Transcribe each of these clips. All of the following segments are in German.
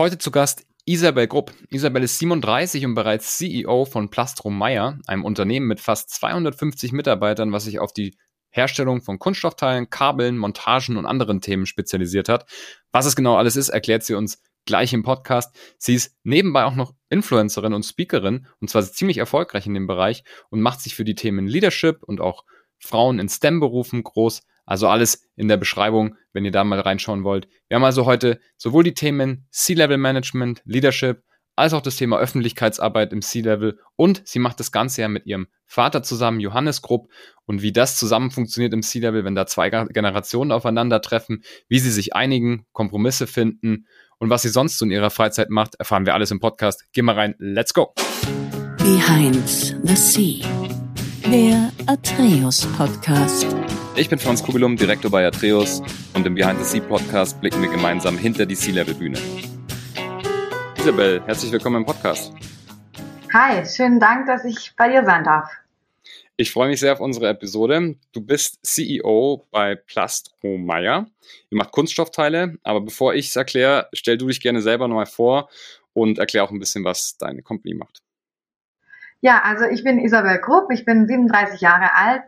Heute zu Gast Isabel Grupp. Isabel ist 37 und bereits CEO von Plastro Meyer, einem Unternehmen mit fast 250 Mitarbeitern, was sich auf die Herstellung von Kunststoffteilen, Kabeln, Montagen und anderen Themen spezialisiert hat. Was es genau alles ist, erklärt sie uns gleich im Podcast. Sie ist nebenbei auch noch Influencerin und Speakerin und zwar ziemlich erfolgreich in dem Bereich und macht sich für die Themen Leadership und auch Frauen in STEM-Berufen groß. Also alles in der Beschreibung, wenn ihr da mal reinschauen wollt. Wir haben also heute sowohl die Themen C-Level Management, Leadership, als auch das Thema Öffentlichkeitsarbeit im C-Level und sie macht das Ganze ja mit ihrem Vater zusammen, Johannes Grupp, und wie das zusammen funktioniert im C-Level, wenn da zwei Generationen aufeinandertreffen, wie sie sich einigen, Kompromisse finden und was sie sonst so in ihrer Freizeit macht, erfahren wir alles im Podcast. Geh mal rein, let's go! Behind the Sea, der Atreus Podcast. Ich bin Franz Kugelum, Direktor bei Atreus und im Behind the Sea Podcast blicken wir gemeinsam hinter die C-Level-Bühne. Isabel, herzlich willkommen im Podcast. Hi, schönen Dank, dass ich bei dir sein darf. Ich freue mich sehr auf unsere Episode. Du bist CEO bei Plastro Meyer. Ihr macht Kunststoffteile, aber bevor ich es erkläre, stell du dich gerne selber nochmal vor und erklär auch ein bisschen, was deine Company macht. Ja, also ich bin Isabel Grupp, ich bin 37 Jahre alt,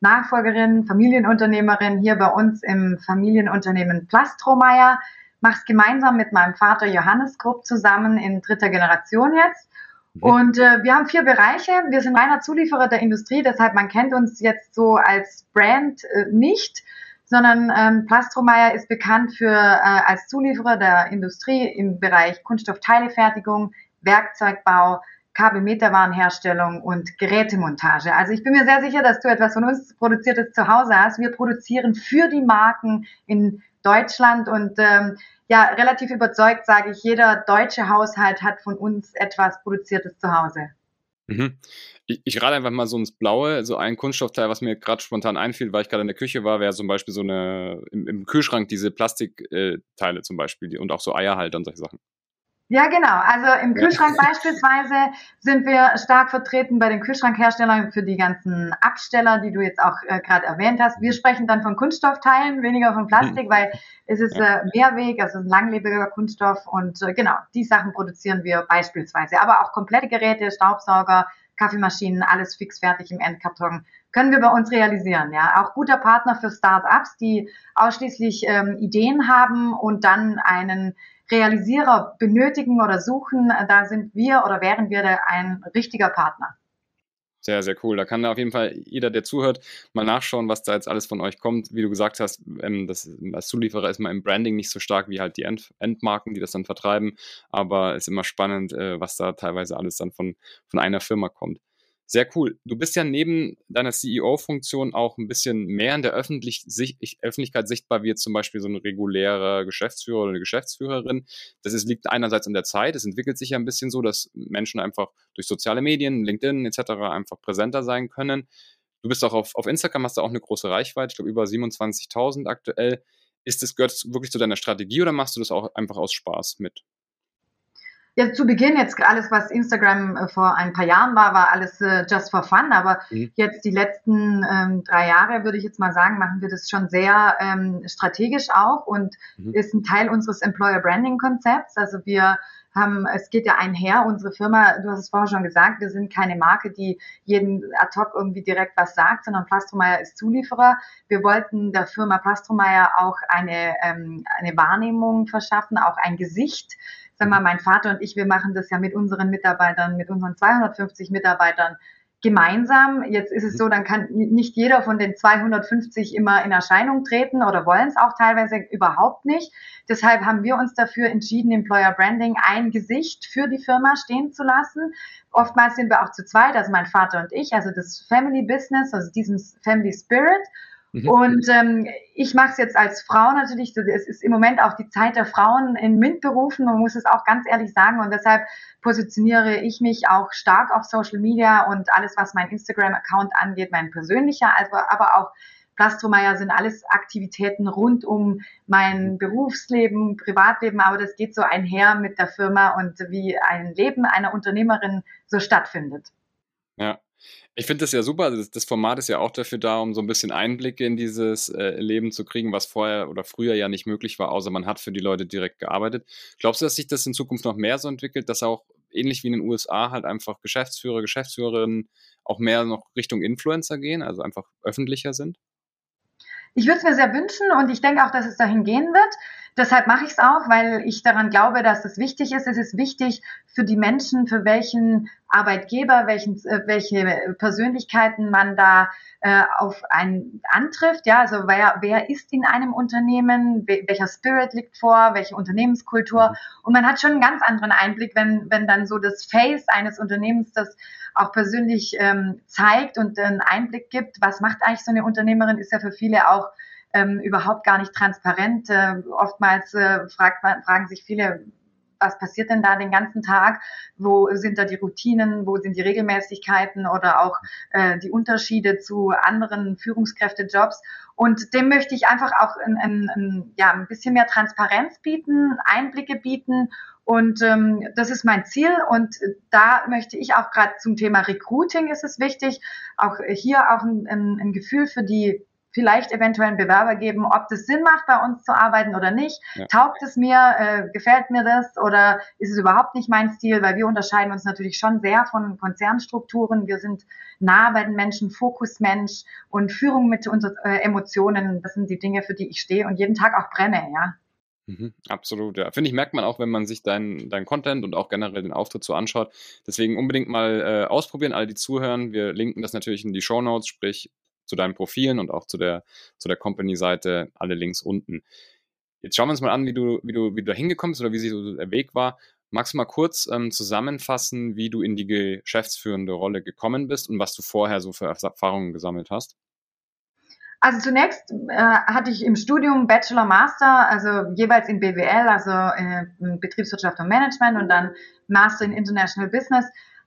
Nachfolgerin, Familienunternehmerin hier bei uns im Familienunternehmen Plastro Meyer mache es gemeinsam mit meinem Vater Johannes Grupp zusammen in dritter Generation jetzt. Mhm. Und äh, wir haben vier Bereiche. Wir sind reiner Zulieferer der Industrie, deshalb man kennt uns jetzt so als Brand äh, nicht, sondern ähm, Plastromeyer ist bekannt für äh, als Zulieferer der Industrie im Bereich Kunststoffteilefertigung, Werkzeugbau, Kabelmeterwarenherstellung und Gerätemontage. Also ich bin mir sehr sicher, dass du etwas von uns produziertes zu Hause hast. Wir produzieren für die Marken in Deutschland und ähm, ja, relativ überzeugt sage ich, jeder deutsche Haushalt hat von uns etwas Produziertes zu Hause. Mhm. Ich, ich rate einfach mal so ins Blaue. So ein Kunststoffteil, was mir gerade spontan einfiel, weil ich gerade in der Küche war, wäre zum Beispiel so eine, im, im Kühlschrank diese Plastikteile zum Beispiel die, und auch so Eierhalter und solche Sachen. Ja, genau. Also im Kühlschrank beispielsweise sind wir stark vertreten bei den Kühlschrankherstellern für die ganzen Absteller, die du jetzt auch äh, gerade erwähnt hast. Wir sprechen dann von Kunststoffteilen, weniger von Plastik, weil es ist äh, Mehrweg, also ein langlebiger Kunststoff und äh, genau, die Sachen produzieren wir beispielsweise. Aber auch komplette Geräte, Staubsauger, Kaffeemaschinen, alles fix fertig im Endkarton können wir bei uns realisieren. Ja, auch guter Partner für Start-ups, die ausschließlich ähm, Ideen haben und dann einen Realisierer benötigen oder suchen, da sind wir oder wären wir da ein richtiger Partner. Sehr, sehr cool. Da kann da auf jeden Fall jeder, der zuhört, mal nachschauen, was da jetzt alles von euch kommt. Wie du gesagt hast, ähm, das, als Zulieferer ist man im Branding nicht so stark wie halt die End Endmarken, die das dann vertreiben. Aber es ist immer spannend, äh, was da teilweise alles dann von, von einer Firma kommt. Sehr cool. Du bist ja neben deiner CEO-Funktion auch ein bisschen mehr in der Öffentlich Sicht Öffentlichkeit sichtbar, wie jetzt zum Beispiel so ein regulärer Geschäftsführer oder eine Geschäftsführerin. Das ist, liegt einerseits an der Zeit. Es entwickelt sich ja ein bisschen so, dass Menschen einfach durch soziale Medien, LinkedIn etc. einfach präsenter sein können. Du bist auch auf, auf Instagram, hast da auch eine große Reichweite, ich glaube über 27.000 aktuell. Ist das, gehört das wirklich zu deiner Strategie oder machst du das auch einfach aus Spaß mit? Ja, zu Beginn jetzt alles, was Instagram äh, vor ein paar Jahren war, war alles äh, just for fun. Aber mhm. jetzt die letzten ähm, drei Jahre, würde ich jetzt mal sagen, machen wir das schon sehr ähm, strategisch auch und mhm. ist ein Teil unseres Employer Branding Konzepts. Also wir haben, es geht ja einher, unsere Firma, du hast es vorher schon gesagt, wir sind keine Marke, die jeden ad hoc irgendwie direkt was sagt, sondern Plastromeyer ist Zulieferer. Wir wollten der Firma Plastromeyer auch eine, ähm, eine Wahrnehmung verschaffen, auch ein Gesicht sag mal, mein Vater und ich, wir machen das ja mit unseren Mitarbeitern, mit unseren 250 Mitarbeitern gemeinsam. Jetzt ist es mhm. so, dann kann nicht jeder von den 250 immer in Erscheinung treten oder wollen es auch teilweise überhaupt nicht. Deshalb haben wir uns dafür entschieden, Employer Branding ein Gesicht für die Firma stehen zu lassen. Oftmals sind wir auch zu zweit, also mein Vater und ich, also das Family Business, also diesen Family Spirit. Mhm. Und ähm, ich mache es jetzt als Frau natürlich. Es ist im Moment auch die Zeit der Frauen in MINT-Berufen, man muss es auch ganz ehrlich sagen. Und deshalb positioniere ich mich auch stark auf Social Media und alles, was mein Instagram-Account angeht, mein persönlicher, also, aber auch Plastromeyer sind alles Aktivitäten rund um mein Berufsleben, Privatleben, aber das geht so einher mit der Firma und wie ein Leben einer Unternehmerin so stattfindet. Ja, Ich finde das ja super. Das, das, Format ist ja auch dafür da, um so ein bisschen Einblicke in dieses äh, Leben zu kriegen, was vorher oder früher ja nicht möglich war, außer man hat für die Leute direkt gearbeitet. Glaubst du, dass sich das in Zukunft noch mehr so entwickelt, dass auch ähnlich wie in den USA halt einfach Geschäftsführer, Geschäftsführerinnen auch mehr noch Richtung Influencer gehen, also einfach öffentlicher sind? Ich würde es mir sehr wünschen und ich denke auch, dass es dahin gehen wird. Deshalb mache ich es auch, weil ich daran glaube, dass es wichtig ist. Es ist wichtig für die Menschen, für welchen Arbeitgeber, welchen, äh, welche Persönlichkeiten man da äh, auf einen antrifft. Ja, also wer, wer ist in einem Unternehmen, welcher Spirit liegt vor, welche Unternehmenskultur. Mhm. Und man hat schon einen ganz anderen Einblick, wenn, wenn dann so das Face eines Unternehmens das auch persönlich ähm, zeigt und einen Einblick gibt. Was macht eigentlich so eine Unternehmerin, ist ja für viele auch ähm, überhaupt gar nicht transparent. Äh, oftmals äh, fragt man, fragen sich viele, was passiert denn da den ganzen Tag? Wo sind da die Routinen? Wo sind die Regelmäßigkeiten oder auch äh, die Unterschiede zu anderen Führungskräftejobs? Und dem möchte ich einfach auch ein, ein, ein, ja, ein bisschen mehr Transparenz bieten, Einblicke bieten. Und ähm, das ist mein Ziel. Und da möchte ich auch gerade zum Thema Recruiting ist es wichtig, auch hier auch ein, ein, ein Gefühl für die vielleicht eventuell einen Bewerber geben, ob das Sinn macht, bei uns zu arbeiten oder nicht. Ja. Taugt es mir, äh, gefällt mir das oder ist es überhaupt nicht mein Stil, weil wir unterscheiden uns natürlich schon sehr von Konzernstrukturen. Wir sind nah bei den Menschen, Fokusmensch und Führung mit unseren äh, Emotionen. Das sind die Dinge, für die ich stehe und jeden Tag auch brenne, ja. Mhm, absolut, ja. Finde ich, merkt man auch, wenn man sich deinen dein Content und auch generell den Auftritt so anschaut. Deswegen unbedingt mal äh, ausprobieren, alle, die zuhören. Wir linken das natürlich in die Show Notes, sprich zu deinen Profilen und auch zu der, zu der Company-Seite, alle Links unten. Jetzt schauen wir uns mal an, wie du, wie du, wie du da hingekommen bist oder wie sich so der Weg war. Magst du mal kurz ähm, zusammenfassen, wie du in die geschäftsführende Rolle gekommen bist und was du vorher so für Erfahrungen gesammelt hast? Also zunächst äh, hatte ich im Studium Bachelor, Master, also jeweils in BWL, also äh, Betriebswirtschaft und Management und dann Master in International Business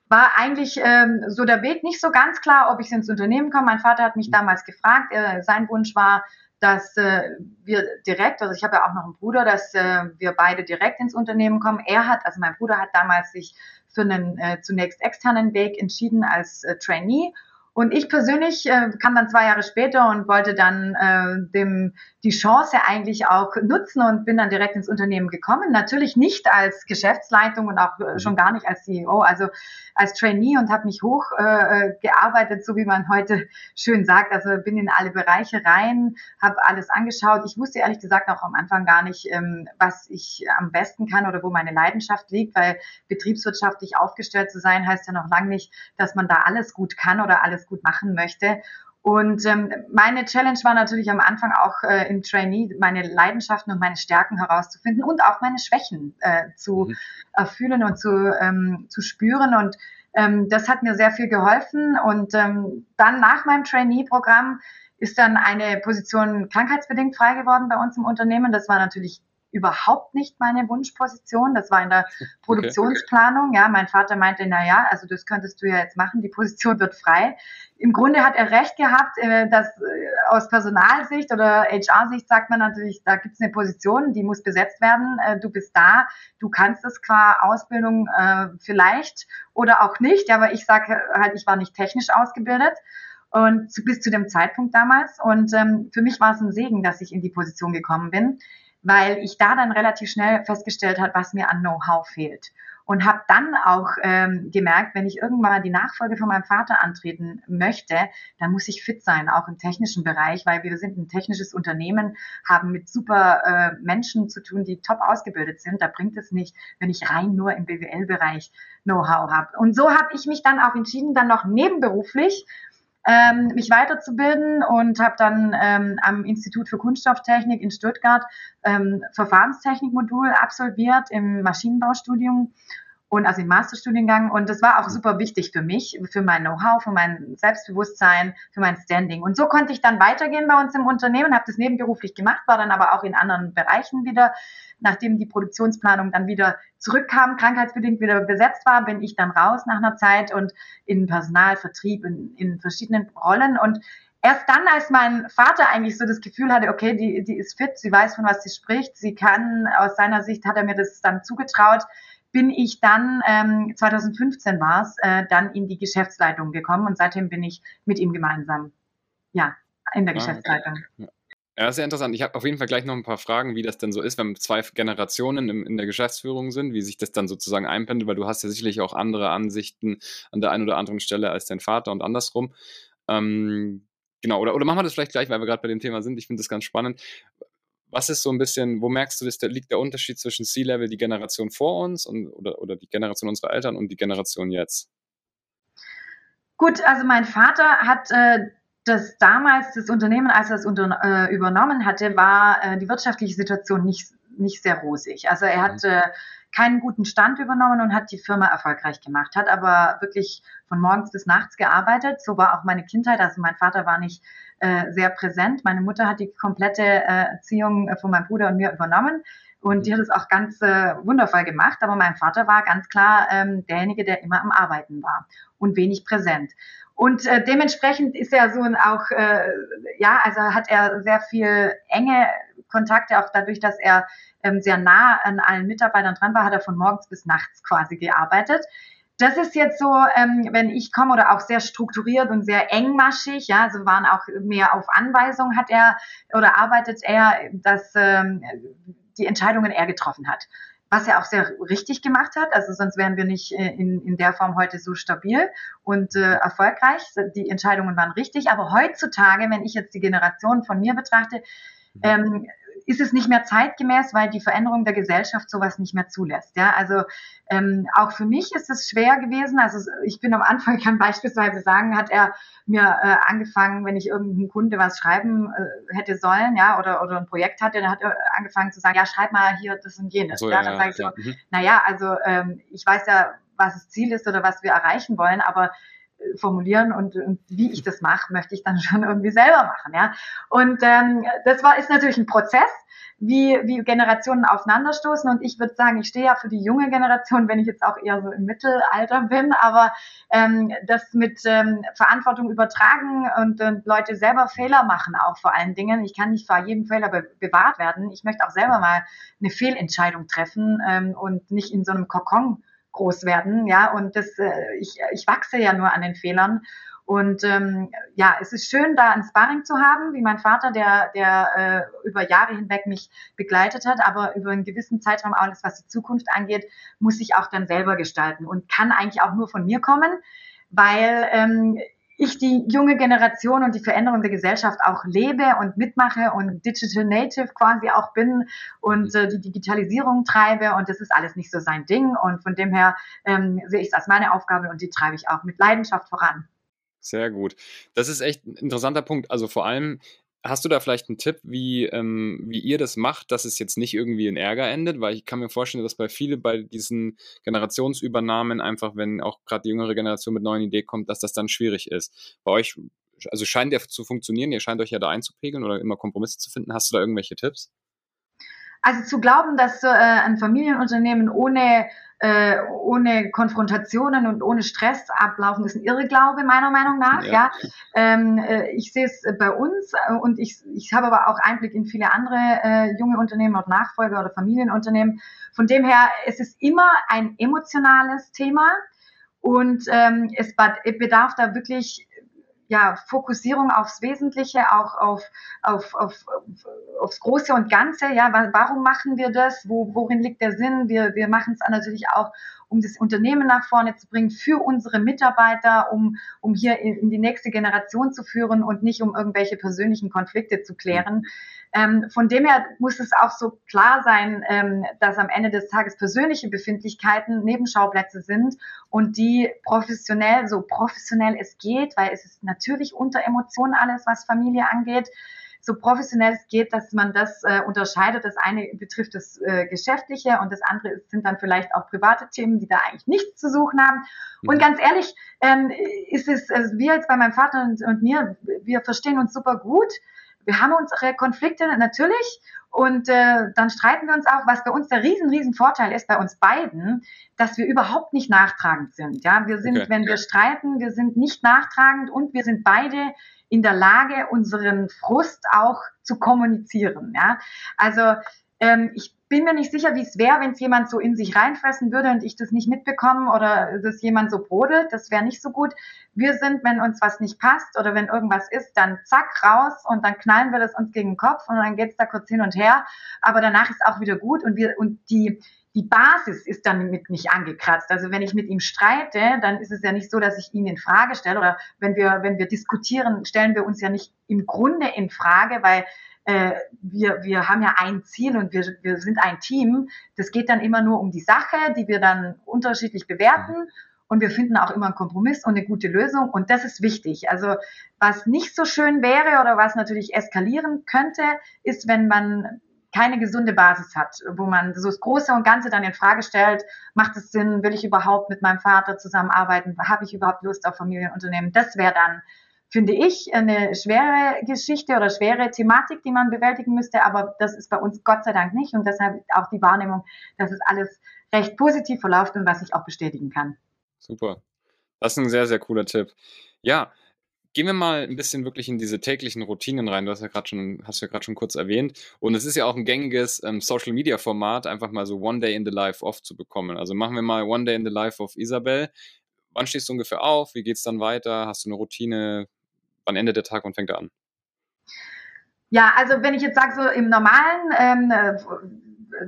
war eigentlich ähm, so der Weg nicht so ganz klar, ob ich ins Unternehmen komme. Mein Vater hat mich damals gefragt. Äh, sein Wunsch war, dass äh, wir direkt, also ich habe ja auch noch einen Bruder, dass äh, wir beide direkt ins Unternehmen kommen. Er hat, also mein Bruder hat damals sich für einen äh, zunächst externen Weg entschieden als äh, Trainee und ich persönlich äh, kam dann zwei Jahre später und wollte dann äh, dem die Chance eigentlich auch nutzen und bin dann direkt ins Unternehmen gekommen. Natürlich nicht als Geschäftsleitung und auch äh, schon gar nicht als CEO, also als Trainee und habe mich hoch äh, gearbeitet, so wie man heute schön sagt. Also bin in alle Bereiche rein, habe alles angeschaut. Ich wusste ehrlich gesagt auch am Anfang gar nicht, ähm, was ich am besten kann oder wo meine Leidenschaft liegt, weil betriebswirtschaftlich aufgestellt zu sein heißt ja noch lange nicht, dass man da alles gut kann oder alles gut machen möchte. Und ähm, meine Challenge war natürlich am Anfang auch äh, im Trainee, meine Leidenschaften und meine Stärken herauszufinden und auch meine Schwächen äh, zu mhm. erfühlen und zu, ähm, zu spüren. Und ähm, das hat mir sehr viel geholfen. Und ähm, dann nach meinem Trainee-Programm ist dann eine Position krankheitsbedingt frei geworden bei uns im Unternehmen. Das war natürlich überhaupt nicht meine Wunschposition. Das war in der Produktionsplanung. Ja, mein Vater meinte, na ja, also das könntest du ja jetzt machen. Die Position wird frei. Im Grunde hat er recht gehabt, äh, dass äh, aus Personalsicht oder HR-Sicht sagt man natürlich, da gibt es eine Position, die muss besetzt werden. Äh, du bist da, du kannst es qua Ausbildung vielleicht oder auch nicht. Aber ich sage halt, ich war nicht technisch ausgebildet und bis zu dem Zeitpunkt damals. Und ähm, für mich war es ein Segen, dass ich in die Position gekommen bin weil ich da dann relativ schnell festgestellt habe, was mir an Know-how fehlt. Und habe dann auch ähm, gemerkt, wenn ich irgendwann mal die Nachfolge von meinem Vater antreten möchte, dann muss ich fit sein, auch im technischen Bereich, weil wir sind ein technisches Unternehmen, haben mit super äh, Menschen zu tun, die top ausgebildet sind. Da bringt es nicht, wenn ich rein nur im BWL-Bereich Know-how habe. Und so habe ich mich dann auch entschieden, dann noch nebenberuflich ähm, mich weiterzubilden und habe dann ähm, am Institut für Kunststofftechnik in Stuttgart ähm, Verfahrenstechnikmodul absolviert im Maschinenbaustudium und also im Masterstudiengang. Und das war auch super wichtig für mich, für mein Know-how, für mein Selbstbewusstsein, für mein Standing. Und so konnte ich dann weitergehen bei uns im Unternehmen, habe das nebenberuflich gemacht, war dann aber auch in anderen Bereichen wieder. Nachdem die Produktionsplanung dann wieder zurückkam, krankheitsbedingt wieder besetzt war, bin ich dann raus nach einer Zeit und in Personalvertrieb, in, in verschiedenen Rollen. Und erst dann, als mein Vater eigentlich so das Gefühl hatte, okay, die, die ist fit, sie weiß, von was sie spricht, sie kann, aus seiner Sicht hat er mir das dann zugetraut, bin ich dann, ähm, 2015 war es, äh, dann in die Geschäftsleitung gekommen und seitdem bin ich mit ihm gemeinsam, ja, in der ah, Geschäftsleitung. Ja. Ja, sehr interessant. Ich habe auf jeden Fall gleich noch ein paar Fragen, wie das denn so ist, wenn zwei Generationen in, in der Geschäftsführung sind, wie sich das dann sozusagen einpendelt, weil du hast ja sicherlich auch andere Ansichten an der einen oder anderen Stelle als dein Vater und andersrum. Ähm, genau, oder, oder machen wir das vielleicht gleich, weil wir gerade bei dem Thema sind. Ich finde das ganz spannend. Was ist so ein bisschen, wo merkst du, dass der, liegt der Unterschied zwischen C-Level, die Generation vor uns und, oder, oder die Generation unserer Eltern und die Generation jetzt? Gut, also mein Vater hat äh, das damals, das Unternehmen, als er es äh, übernommen hatte, war äh, die wirtschaftliche Situation nicht, nicht sehr rosig. Also er hat mhm. äh, keinen guten Stand übernommen und hat die Firma erfolgreich gemacht, hat aber wirklich von morgens bis nachts gearbeitet. So war auch meine Kindheit. Also mein Vater war nicht äh, sehr präsent. Meine Mutter hat die komplette äh, Erziehung von meinem Bruder und mir übernommen. Und die hat es auch ganz äh, wundervoll gemacht. Aber mein Vater war ganz klar ähm, derjenige, der immer am Arbeiten war und wenig präsent. Und äh, dementsprechend ist er so ein auch, äh, ja, also hat er sehr viel enge Kontakte, auch dadurch, dass er ähm, sehr nah an allen Mitarbeitern dran war, hat er von morgens bis nachts quasi gearbeitet. Das ist jetzt so, ähm, wenn ich komme oder auch sehr strukturiert und sehr engmaschig, ja, also waren auch mehr auf Anweisung hat er oder arbeitet er, dass ähm, die Entscheidungen er getroffen hat was er auch sehr richtig gemacht hat. Also sonst wären wir nicht äh, in, in der Form heute so stabil und äh, erfolgreich. Die Entscheidungen waren richtig. Aber heutzutage, wenn ich jetzt die Generation von mir betrachte, mhm. ähm, ist es nicht mehr zeitgemäß, weil die Veränderung der Gesellschaft sowas nicht mehr zulässt. Ja, also ähm, auch für mich ist es schwer gewesen. Also ich bin am Anfang, ich kann beispielsweise sagen, hat er mir äh, angefangen, wenn ich irgendeinem Kunde was schreiben äh, hätte sollen, ja, oder, oder ein Projekt hatte, dann hat er angefangen zu sagen, ja, schreib mal hier das und jenes. So, ja, dann ja, sage ich so, mhm. naja, also ähm, ich weiß ja, was das Ziel ist oder was wir erreichen wollen, aber formulieren und, und wie ich das mache, möchte ich dann schon irgendwie selber machen, ja. Und ähm, das war ist natürlich ein Prozess, wie, wie Generationen aufeinanderstoßen. Und ich würde sagen, ich stehe ja für die junge Generation, wenn ich jetzt auch eher so im Mittelalter bin, aber ähm, das mit ähm, Verantwortung übertragen und, und Leute selber Fehler machen, auch vor allen Dingen. Ich kann nicht vor jedem Fehler be bewahrt werden. Ich möchte auch selber mal eine Fehlentscheidung treffen ähm, und nicht in so einem Kokon groß werden, ja, und das, äh, ich, ich wachse ja nur an den Fehlern. Und ähm, ja, es ist schön, da ein Sparring zu haben, wie mein Vater, der, der äh, über Jahre hinweg mich begleitet hat, aber über einen gewissen Zeitraum alles, was die Zukunft angeht, muss ich auch dann selber gestalten und kann eigentlich auch nur von mir kommen, weil ähm, ich die junge Generation und die Veränderung der Gesellschaft auch lebe und mitmache und Digital Native quasi auch bin und äh, die Digitalisierung treibe und das ist alles nicht so sein Ding und von dem her ähm, sehe ich es als meine Aufgabe und die treibe ich auch mit Leidenschaft voran. Sehr gut. Das ist echt ein interessanter Punkt. Also vor allem Hast du da vielleicht einen Tipp, wie, ähm, wie ihr das macht, dass es jetzt nicht irgendwie in Ärger endet? Weil ich kann mir vorstellen, dass bei vielen bei diesen Generationsübernahmen einfach, wenn auch gerade die jüngere Generation mit neuen Ideen kommt, dass das dann schwierig ist. Bei euch, also scheint der zu funktionieren, ihr scheint euch ja da einzupegeln oder immer Kompromisse zu finden. Hast du da irgendwelche Tipps? Also zu glauben, dass äh, ein Familienunternehmen ohne äh, ohne Konfrontationen und ohne Stress ablaufen, ist ein Irrglaube meiner Meinung nach. Ja. ja. Ähm, äh, ich sehe es bei uns äh, und ich, ich habe aber auch Einblick in viele andere äh, junge Unternehmen und Nachfolger oder Familienunternehmen. Von dem her, es ist immer ein emotionales Thema und ähm, es bedarf da wirklich ja, Fokussierung aufs Wesentliche, auch auf, auf, auf, aufs Große und Ganze. Ja, warum machen wir das? Wo, worin liegt der Sinn? Wir, wir machen es natürlich auch, um das Unternehmen nach vorne zu bringen, für unsere Mitarbeiter, um, um hier in, in die nächste Generation zu führen und nicht um irgendwelche persönlichen Konflikte zu klären. Mhm. Ähm, von dem her muss es auch so klar sein, ähm, dass am Ende des Tages persönliche Befindlichkeiten Nebenschauplätze sind und die professionell, so professionell es geht, weil es ist natürlich unter Emotionen alles, was Familie angeht, so professionell es geht, dass man das äh, unterscheidet. Das eine betrifft das äh, Geschäftliche und das andere sind dann vielleicht auch private Themen, die da eigentlich nichts zu suchen haben. Und mhm. ganz ehrlich, ähm, ist es, also wir jetzt bei meinem Vater und, und mir, wir verstehen uns super gut. Wir haben unsere Konflikte natürlich Und äh, dann streiten wir uns auch, was bei uns der riesen, riesen Vorteil ist, bei uns beiden, dass wir überhaupt nicht nachtragend sind. Ja, wir sind, okay. wenn wir streiten, wir sind nicht nachtragend und wir sind beide in der Lage, unseren Frust auch zu kommunizieren. Ja, also ähm, ich bin mir nicht sicher, wie es wäre, wenn es jemand so in sich reinfressen würde und ich das nicht mitbekomme oder das jemand so brodelt. Das wäre nicht so gut. Wir sind, wenn uns was nicht passt oder wenn irgendwas ist, dann zack, raus und dann knallen wir das uns gegen den Kopf und dann geht's da kurz hin und her. Aber danach ist auch wieder gut und wir, und die, die Basis ist dann mit nicht angekratzt. Also wenn ich mit ihm streite, dann ist es ja nicht so, dass ich ihn in Frage stelle oder wenn wir, wenn wir diskutieren, stellen wir uns ja nicht im Grunde in Frage, weil äh, wir, wir haben ja ein Ziel und wir, wir sind ein Team. Das geht dann immer nur um die Sache, die wir dann unterschiedlich bewerten. Und wir finden auch immer einen Kompromiss und eine gute Lösung. Und das ist wichtig. Also was nicht so schön wäre oder was natürlich eskalieren könnte, ist, wenn man keine gesunde Basis hat, wo man so das Große und Ganze dann in Frage stellt, macht es Sinn, will ich überhaupt mit meinem Vater zusammenarbeiten, habe ich überhaupt Lust auf Familienunternehmen? Das wäre dann finde ich, eine schwere Geschichte oder schwere Thematik, die man bewältigen müsste. Aber das ist bei uns Gott sei Dank nicht. Und deshalb auch die Wahrnehmung, dass es alles recht positiv verläuft und was ich auch bestätigen kann. Super. Das ist ein sehr, sehr cooler Tipp. Ja, gehen wir mal ein bisschen wirklich in diese täglichen Routinen rein. Du hast ja gerade schon, hast ja gerade schon kurz erwähnt. Und es ist ja auch ein gängiges ähm, Social Media Format, einfach mal so One Day in the Life off zu bekommen. Also machen wir mal One Day in the Life of Isabel. Wann stehst du ungefähr auf? Wie geht es dann weiter? Hast du eine Routine? Wann endet der Tag, wann fängt er an? Ja, also wenn ich jetzt sage, so im normalen, ähm, äh,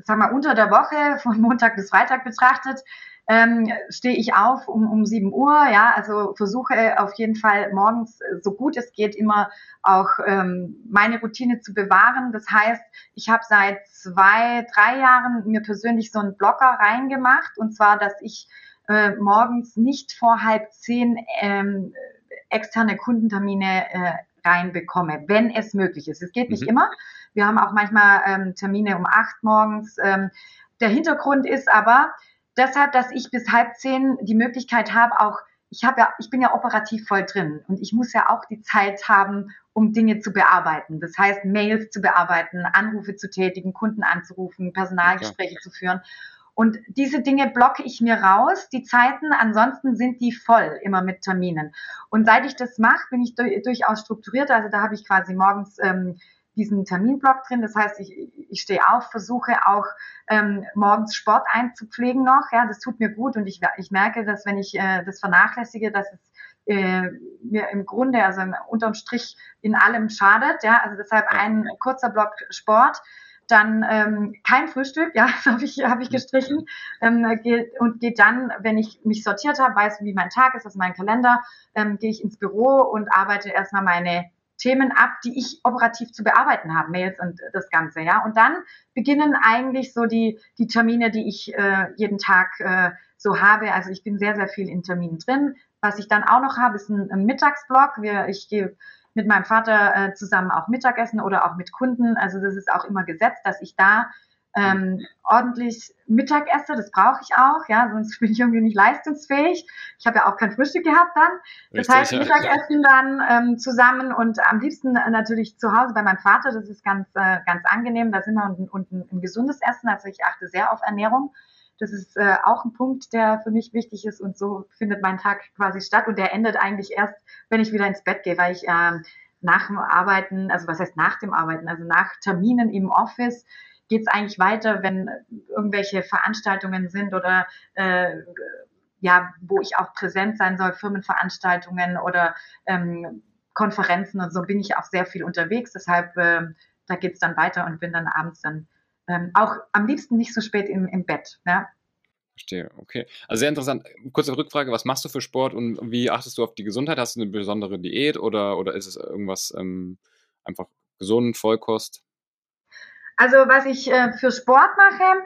sag mal unter der Woche, von Montag bis Freitag betrachtet, ähm, stehe ich auf um, um 7 Uhr, ja, also versuche auf jeden Fall morgens, so gut es geht, immer auch ähm, meine Routine zu bewahren. Das heißt, ich habe seit zwei, drei Jahren mir persönlich so einen Blocker reingemacht, und zwar, dass ich äh, morgens nicht vor halb zehn ähm, externe Kundentermine äh, reinbekomme, wenn es möglich ist. Es geht nicht mhm. immer. Wir haben auch manchmal ähm, Termine um acht morgens. Ähm, der Hintergrund ist aber deshalb, dass ich bis halb zehn die Möglichkeit habe, auch ich habe ja, ich bin ja operativ voll drin und ich muss ja auch die Zeit haben, um Dinge zu bearbeiten. Das heißt, Mails zu bearbeiten, Anrufe zu tätigen, Kunden anzurufen, Personalgespräche okay. zu führen. Und diese Dinge blocke ich mir raus, die Zeiten, ansonsten sind die voll immer mit Terminen. Und seit ich das mache, bin ich durchaus strukturiert. Also da habe ich quasi morgens ähm, diesen Terminblock drin. Das heißt, ich, ich stehe auf, versuche auch ähm, morgens Sport einzupflegen noch. Ja, das tut mir gut und ich, ich merke, dass wenn ich äh, das vernachlässige, dass es äh, mir im Grunde, also unterm Strich in allem schadet. Ja, also deshalb ein kurzer Block Sport dann ähm, kein Frühstück, ja, das habe ich, hab ich gestrichen ähm, geht, und geht dann, wenn ich mich sortiert habe, weiß, wie mein Tag ist, das ist mein Kalender, ähm, gehe ich ins Büro und arbeite erstmal meine Themen ab, die ich operativ zu bearbeiten habe, Mails und das Ganze, ja. Und dann beginnen eigentlich so die, die Termine, die ich äh, jeden Tag äh, so habe. Also ich bin sehr, sehr viel in Terminen drin. Was ich dann auch noch habe, ist ein, ein Mittagsblock. Wir, ich gehe mit meinem Vater äh, zusammen auch Mittagessen oder auch mit Kunden. Also das ist auch immer gesetzt, dass ich da ähm, ordentlich Mittag esse, das brauche ich auch, ja, sonst bin ich irgendwie nicht leistungsfähig. Ich habe ja auch kein Frühstück gehabt dann. Das Richtig, heißt, Mittagessen dann ähm, zusammen und am liebsten natürlich zu Hause bei meinem Vater, das ist ganz, äh, ganz angenehm, da sind wir und, und ein, ein gesundes Essen, also ich achte sehr auf Ernährung. Das ist äh, auch ein Punkt, der für mich wichtig ist und so findet mein Tag quasi statt und der endet eigentlich erst, wenn ich wieder ins Bett gehe, weil ich äh, nach dem Arbeiten, also was heißt nach dem Arbeiten, also nach Terminen im Office geht es eigentlich weiter, wenn irgendwelche Veranstaltungen sind oder äh, ja, wo ich auch präsent sein soll, Firmenveranstaltungen oder ähm, Konferenzen und so bin ich auch sehr viel unterwegs. Deshalb äh, da geht es dann weiter und bin dann abends dann ähm, auch am liebsten nicht so spät im, im Bett. Ja? Verstehe, okay. Also sehr interessant. Kurze Rückfrage, was machst du für Sport und wie achtest du auf die Gesundheit? Hast du eine besondere Diät oder, oder ist es irgendwas ähm, einfach gesund, Vollkost? Also was ich äh, für Sport mache,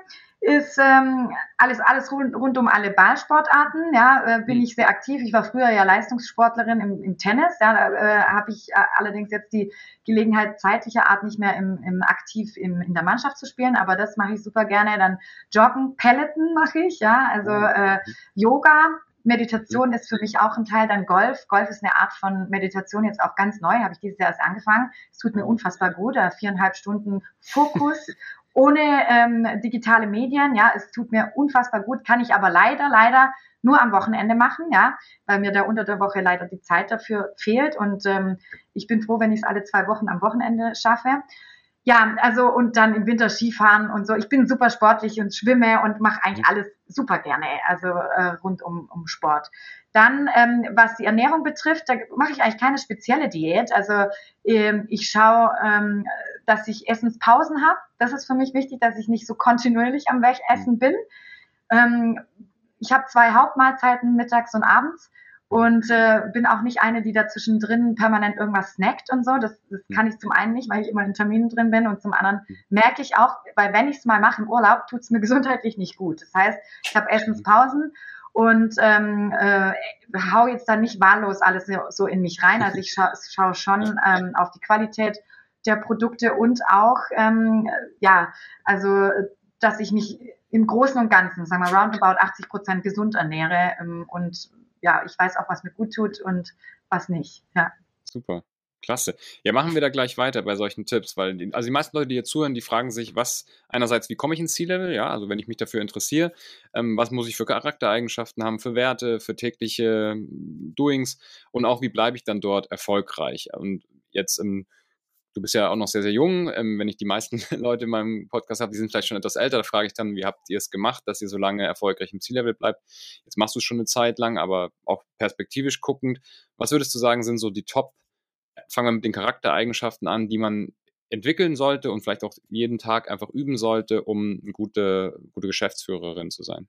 ist ähm, alles, alles rund, rund um alle Ballsportarten. Ja, äh, bin mhm. ich sehr aktiv. Ich war früher ja Leistungssportlerin im, im Tennis. Ja, da äh, habe ich äh, allerdings jetzt die Gelegenheit zeitlicher Art nicht mehr im, im aktiv im, in der Mannschaft zu spielen, aber das mache ich super gerne. Dann Joggen, Peloton mache ich, ja, also oh, äh, Yoga Meditation ist für mich auch ein Teil. Dann Golf. Golf ist eine Art von Meditation, jetzt auch ganz neu, habe ich dieses Jahr erst angefangen. Es tut mir unfassbar gut. Viereinhalb Stunden Fokus ohne ähm, digitale Medien. Ja, es tut mir unfassbar gut, kann ich aber leider, leider nur am Wochenende machen, ja, weil mir da unter der Woche leider die Zeit dafür fehlt. Und ähm, ich bin froh, wenn ich es alle zwei Wochen am Wochenende schaffe. Ja, also und dann im Winter Skifahren und so. Ich bin super sportlich und schwimme und mache eigentlich alles super gerne, also äh, rund um, um Sport. Dann, ähm, was die Ernährung betrifft, da mache ich eigentlich keine spezielle Diät. Also ähm, ich schaue, ähm, dass ich Essenspausen habe. Das ist für mich wichtig, dass ich nicht so kontinuierlich am Essen bin. Ähm, ich habe zwei Hauptmahlzeiten mittags und abends und äh, bin auch nicht eine, die dazwischen drin permanent irgendwas snackt und so. Das, das kann ich zum einen nicht, weil ich immer in Terminen drin bin und zum anderen merke ich auch, weil wenn ich es mal mache im Urlaub, tut es mir gesundheitlich nicht gut. Das heißt, ich habe Essenspausen und ähm, äh, hau jetzt da nicht wahllos alles so in mich rein. Also ich scha schaue schon ähm, auf die Qualität der Produkte und auch, ähm, ja, also dass ich mich im Großen und Ganzen, sagen wir roundabout 80 Prozent gesund ernähre ähm, und ja, ich weiß auch, was mir gut tut und was nicht. Ja. Super. Klasse. Ja, machen wir da gleich weiter bei solchen Tipps, weil die, also die meisten Leute, die hier zuhören, die fragen sich, was einerseits, wie komme ich ins C-Level? Ja, also wenn ich mich dafür interessiere, ähm, was muss ich für Charaktereigenschaften haben, für Werte, für tägliche ähm, Doings und auch wie bleibe ich dann dort erfolgreich? Und jetzt im du bist ja auch noch sehr, sehr jung. Ähm, wenn ich die meisten Leute in meinem Podcast habe, die sind vielleicht schon etwas älter, da frage ich dann, wie habt ihr es gemacht, dass ihr so lange erfolgreich im Ziellevel bleibt? Jetzt machst du es schon eine Zeit lang, aber auch perspektivisch guckend. Was würdest du sagen, sind so die Top, fangen wir mit den Charaktereigenschaften an, die man entwickeln sollte und vielleicht auch jeden Tag einfach üben sollte, um eine gute, gute Geschäftsführerin zu sein?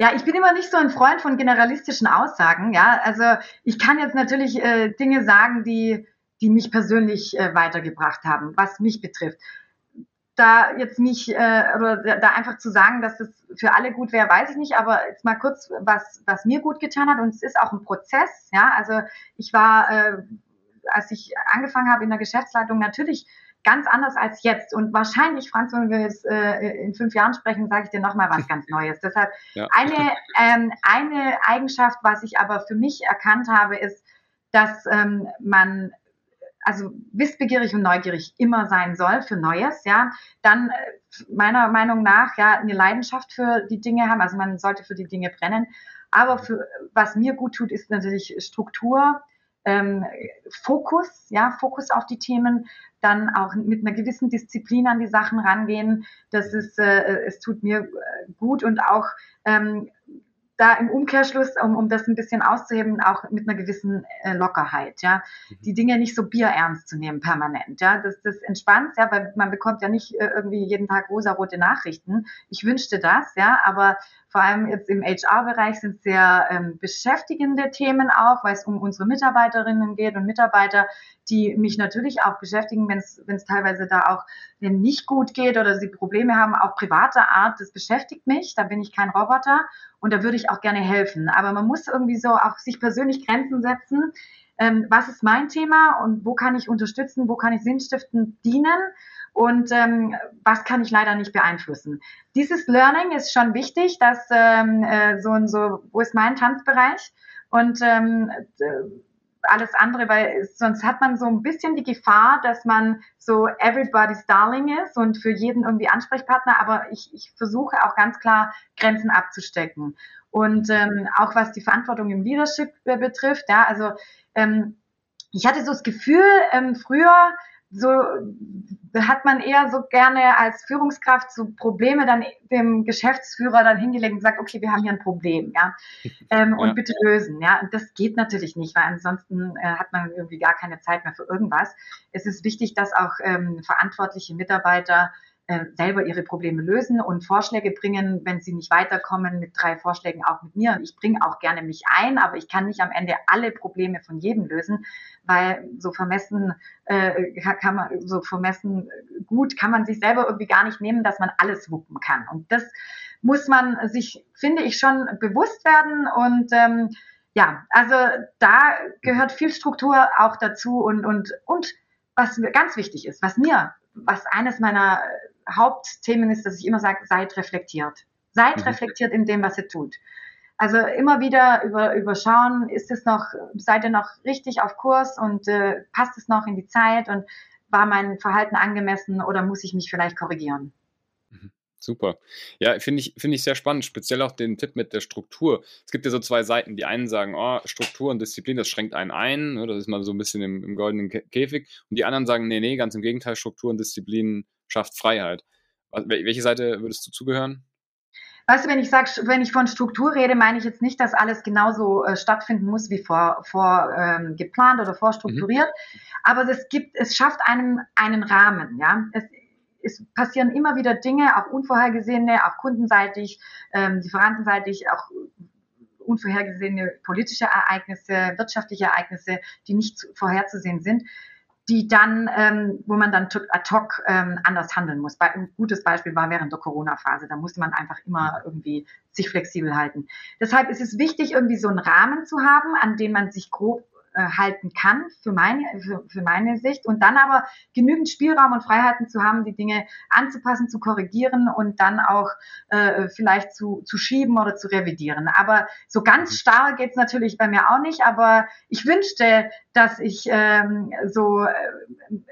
Ja, ich bin immer nicht so ein Freund von generalistischen Aussagen. Ja, also ich kann jetzt natürlich äh, Dinge sagen, die die mich persönlich äh, weitergebracht haben, was mich betrifft. Da jetzt mich äh, oder da einfach zu sagen, dass das für alle gut wäre, weiß ich nicht. Aber jetzt mal kurz, was was mir gut getan hat und es ist auch ein Prozess. Ja, also ich war, äh, als ich angefangen habe in der Geschäftsleitung, natürlich ganz anders als jetzt. Und wahrscheinlich, Franz, wenn wir jetzt äh, in fünf Jahren sprechen, sage ich dir nochmal was ganz Neues. Deshalb ja. eine, ähm, eine Eigenschaft, was ich aber für mich erkannt habe, ist, dass ähm, man also wissbegierig und neugierig immer sein soll für Neues, ja, dann äh, meiner Meinung nach ja eine Leidenschaft für die Dinge haben, also man sollte für die Dinge brennen. Aber für was mir gut tut, ist natürlich Struktur, ähm, Fokus, ja, Fokus auf die Themen, dann auch mit einer gewissen Disziplin an die Sachen rangehen. Das ist, äh, es tut mir äh, gut und auch ähm, da im Umkehrschluss, um, um das ein bisschen auszuheben, auch mit einer gewissen äh, Lockerheit, ja. Mhm. Die Dinge nicht so bierernst zu nehmen permanent, ja. Das, das entspannt, ja, weil man bekommt ja nicht äh, irgendwie jeden Tag rosarote Nachrichten. Ich wünschte das, ja, aber vor allem jetzt im HR-Bereich sind sehr ähm, beschäftigende Themen auch, weil es um unsere Mitarbeiterinnen geht und Mitarbeiter, die mich natürlich auch beschäftigen, wenn es teilweise da auch denen nicht gut geht oder sie Probleme haben, auch privater Art. Das beschäftigt mich. Da bin ich kein Roboter und da würde ich auch gerne helfen. Aber man muss irgendwie so auch sich persönlich Grenzen setzen. Ähm, was ist mein Thema und wo kann ich unterstützen, wo kann ich sinnstiftend dienen? und ähm, was kann ich leider nicht beeinflussen. Dieses Learning ist schon wichtig, dass ähm, äh, so und so, wo ist mein Tanzbereich und ähm, alles andere, weil sonst hat man so ein bisschen die Gefahr, dass man so everybody's darling ist und für jeden irgendwie Ansprechpartner, aber ich, ich versuche auch ganz klar Grenzen abzustecken. Und ähm, auch was die Verantwortung im Leadership betrifft, ja, also ähm, ich hatte so das Gefühl, ähm, früher so hat man eher so gerne als Führungskraft so Probleme dann dem Geschäftsführer dann hingelegt und sagt, okay, wir haben hier ein Problem, ja, ähm, und ja. bitte lösen, ja. Und das geht natürlich nicht, weil ansonsten äh, hat man irgendwie gar keine Zeit mehr für irgendwas. Es ist wichtig, dass auch ähm, verantwortliche Mitarbeiter äh, selber ihre Probleme lösen und Vorschläge bringen, wenn sie nicht weiterkommen, mit drei Vorschlägen auch mit mir. Und ich bringe auch gerne mich ein, aber ich kann nicht am Ende alle Probleme von jedem lösen, weil so vermessen äh, kann man so vermessen gut kann man sich selber irgendwie gar nicht nehmen, dass man alles wuppen kann. Und das muss man sich, finde ich, schon bewusst werden und ähm, ja, also da gehört viel Struktur auch dazu und und und was ganz wichtig ist, was mir, was eines meiner Hauptthemen ist, dass ich immer sage, seid reflektiert. Seid mhm. reflektiert in dem, was ihr tut. Also immer wieder über, überschauen, ist es noch, seid ihr noch richtig auf Kurs und äh, passt es noch in die Zeit und war mein Verhalten angemessen oder muss ich mich vielleicht korrigieren? Mhm. Super. Ja, finde ich, finde ich sehr spannend, speziell auch den Tipp mit der Struktur. Es gibt ja so zwei Seiten. Die einen sagen, oh, Struktur und Disziplin, das schränkt einen ein, ne, das ist mal so ein bisschen im, im goldenen Käfig. Und die anderen sagen, nee, nee, ganz im Gegenteil, Struktur und Disziplin schafft Freiheit. Welche Seite würdest du zugehören? Weißt du, wenn ich sage, wenn ich von Struktur rede, meine ich jetzt nicht, dass alles genauso äh, stattfinden muss wie vor, vor ähm, geplant oder vorstrukturiert. Mhm. Aber es gibt, es schafft einem einen Rahmen, ja. Es, es passieren immer wieder Dinge, auch unvorhergesehene, auch kundenseitig, ähm, lieferantenseitig, auch unvorhergesehene politische Ereignisse, wirtschaftliche Ereignisse, die nicht vorherzusehen sind die dann, ähm, wo man dann ad hoc ähm, anders handeln muss. Ein gutes Beispiel war während der Corona-Phase. Da musste man einfach immer irgendwie sich flexibel halten. Deshalb ist es wichtig, irgendwie so einen Rahmen zu haben, an dem man sich grob äh, halten kann für meine, für, für meine Sicht und dann aber genügend Spielraum und Freiheiten zu haben, die Dinge anzupassen, zu korrigieren und dann auch äh, vielleicht zu, zu schieben oder zu revidieren. Aber so ganz mhm. starr geht's natürlich bei mir auch nicht, aber ich wünschte, dass ich ähm, so äh,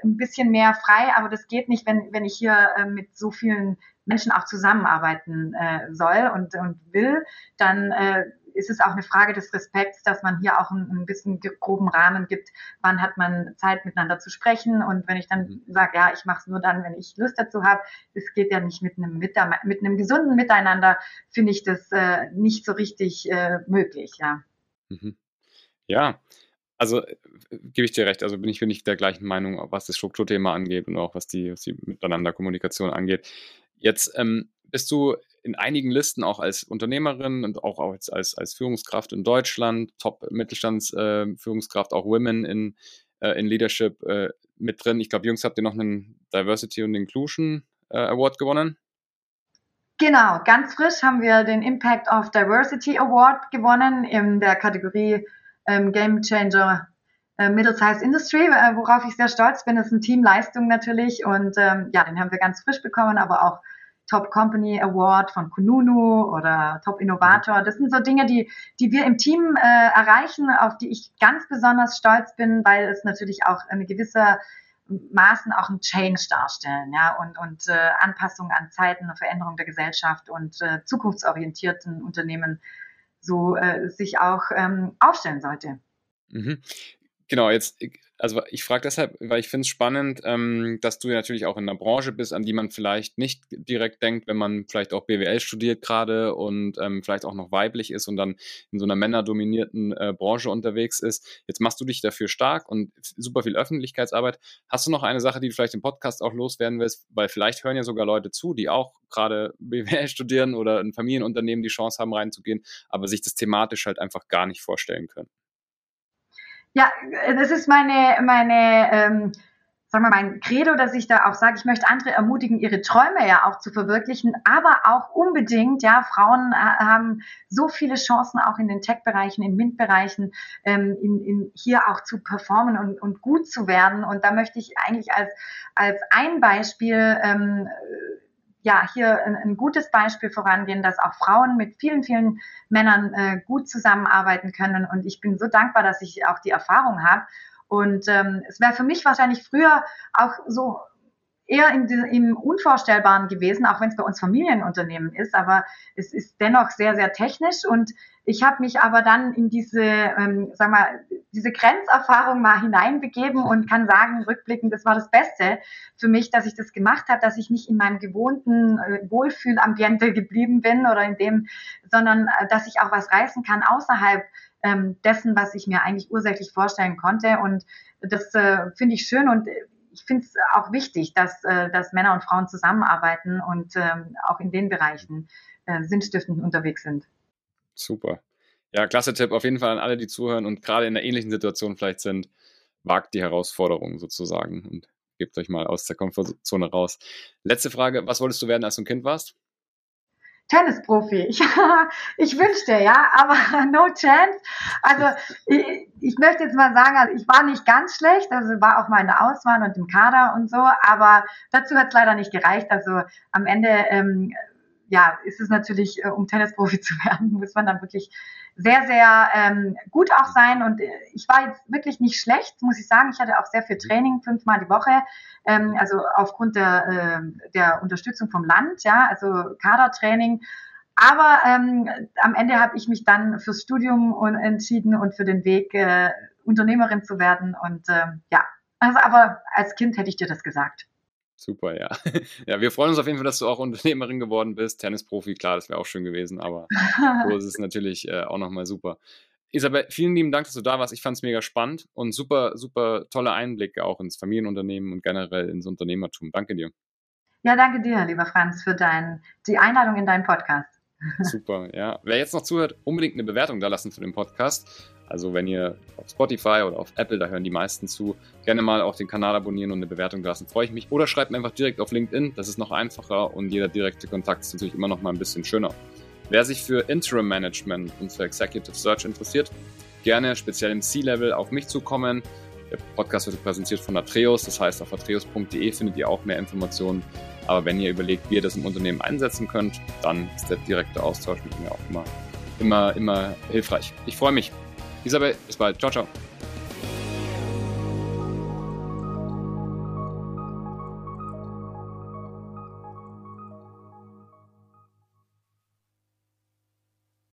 ein bisschen mehr frei, aber das geht nicht, wenn, wenn ich hier äh, mit so vielen Menschen auch zusammenarbeiten äh, soll und, und will, dann äh, ist es auch eine Frage des Respekts, dass man hier auch einen, ein bisschen groben Rahmen gibt, wann hat man Zeit miteinander zu sprechen und wenn ich dann mhm. sage, ja, ich mache es nur dann, wenn ich Lust dazu habe, es geht ja nicht mit einem, mit einem gesunden Miteinander, finde ich das äh, nicht so richtig äh, möglich, ja. Mhm. Ja, also äh, gebe ich dir recht, also bin ich, bin ich der gleichen Meinung, was das Strukturthema angeht und auch was die, was die Miteinander Kommunikation angeht. Jetzt ähm, bist du in einigen Listen auch als Unternehmerin und auch als, als, als Führungskraft in Deutschland, Top-Mittelstandsführungskraft, äh, auch Women in, äh, in Leadership äh, mit drin. Ich glaube, Jungs, habt ihr noch einen Diversity und Inclusion äh, Award gewonnen? Genau, ganz frisch haben wir den Impact of Diversity Award gewonnen in der Kategorie ähm, Game Changer äh, Middle-Sized Industry, äh, worauf ich sehr stolz bin. Das ist eine Teamleistung natürlich und ähm, ja, den haben wir ganz frisch bekommen, aber auch Top Company Award von Kununu oder Top Innovator. Das sind so Dinge, die, die wir im Team äh, erreichen, auf die ich ganz besonders stolz bin, weil es natürlich auch eine gewisse Maßen auch ein Change darstellen, ja, und, und äh, Anpassung an Zeiten, Veränderung der Gesellschaft und äh, zukunftsorientierten Unternehmen so äh, sich auch ähm, aufstellen sollte. Mhm. Genau, jetzt also ich frage deshalb, weil ich finde es spannend, ähm, dass du ja natürlich auch in einer Branche bist, an die man vielleicht nicht direkt denkt, wenn man vielleicht auch BWL studiert gerade und ähm, vielleicht auch noch weiblich ist und dann in so einer männerdominierten äh, Branche unterwegs ist. Jetzt machst du dich dafür stark und super viel Öffentlichkeitsarbeit. Hast du noch eine Sache, die du vielleicht im Podcast auch loswerden willst? Weil vielleicht hören ja sogar Leute zu, die auch gerade BWL studieren oder ein Familienunternehmen die Chance haben reinzugehen, aber sich das thematisch halt einfach gar nicht vorstellen können. Ja, das ist meine, meine, ähm, sagen wir mal, mein Credo, dass ich da auch sage, ich möchte andere ermutigen, ihre Träume ja auch zu verwirklichen, aber auch unbedingt, ja, Frauen äh, haben so viele Chancen auch in den Tech-Bereichen, in MINT-Bereichen, ähm, in, in hier auch zu performen und, und gut zu werden. Und da möchte ich eigentlich als, als ein Beispiel ähm, ja, hier ein, ein, gutes Beispiel vorangehen, dass auch Frauen mit vielen, vielen Männern äh, gut zusammenarbeiten können. Und ich bin so dankbar, dass ich auch die Erfahrung habe. Und ähm, es wäre für mich wahrscheinlich früher auch so eher in, im Unvorstellbaren gewesen, auch wenn es bei uns Familienunternehmen ist, aber es ist dennoch sehr, sehr technisch und ich habe mich aber dann in diese, ähm, sag mal, diese Grenzerfahrung mal hineinbegeben und kann sagen, rückblickend, das war das Beste für mich, dass ich das gemacht habe, dass ich nicht in meinem gewohnten äh, Wohlfühlambiente geblieben bin oder in dem, sondern äh, dass ich auch was reißen kann außerhalb ähm, dessen, was ich mir eigentlich ursächlich vorstellen konnte. Und das äh, finde ich schön und ich finde es auch wichtig, dass, äh, dass Männer und Frauen zusammenarbeiten und ähm, auch in den Bereichen äh, sinnstiftend unterwegs sind. Super. Ja, klasse Tipp auf jeden Fall an alle, die zuhören und gerade in einer ähnlichen Situation vielleicht sind. Wagt die Herausforderung sozusagen und gebt euch mal aus der Komfortzone raus. Letzte Frage: Was wolltest du werden, als du ein Kind warst? Tennisprofi. Ich, ich wünschte, ja, aber no chance. Also ich, ich möchte jetzt mal sagen, also ich war nicht ganz schlecht, also war auch mal in der Auswahl und im Kader und so, aber dazu hat es leider nicht gereicht. Also am Ende ähm, ja, ist es natürlich, äh, um Tennisprofi zu werden, muss man dann wirklich sehr, sehr ähm, gut auch sein. Und äh, ich war jetzt wirklich nicht schlecht, muss ich sagen. Ich hatte auch sehr viel Training, fünfmal die Woche. Ähm, also aufgrund der, äh, der Unterstützung vom Land, ja, also Kadertraining. Aber ähm, am Ende habe ich mich dann fürs Studium entschieden und für den Weg, äh, Unternehmerin zu werden. Und äh, ja, also aber als Kind hätte ich dir das gesagt. Super, ja. Ja, wir freuen uns auf jeden Fall, dass du auch Unternehmerin geworden bist. Tennisprofi, klar, das wäre auch schön gewesen, aber so ist es natürlich äh, auch nochmal super. Isabel, vielen lieben Dank, dass du da warst. Ich fand es mega spannend und super, super tolle Einblicke auch ins Familienunternehmen und generell ins Unternehmertum. Danke dir. Ja, danke dir, lieber Franz, für dein, die Einladung in deinen Podcast. Super, ja. Wer jetzt noch zuhört, unbedingt eine Bewertung da lassen für den Podcast. Also wenn ihr auf Spotify oder auf Apple, da hören die meisten zu, gerne mal auch den Kanal abonnieren und eine Bewertung lassen, freue ich mich. Oder schreibt mir einfach direkt auf LinkedIn, das ist noch einfacher und jeder direkte Kontakt ist natürlich immer noch mal ein bisschen schöner. Wer sich für Interim Management und für Executive Search interessiert, gerne speziell im C-Level auf mich zukommen. Der Podcast wird präsentiert von Atreus, das heißt auf atreus.de findet ihr auch mehr Informationen. Aber wenn ihr überlegt, wie ihr das im Unternehmen einsetzen könnt, dann ist der direkte Austausch mit mir auch immer, immer, immer hilfreich. Ich freue mich. Isabel, bis bald. Ciao, ciao.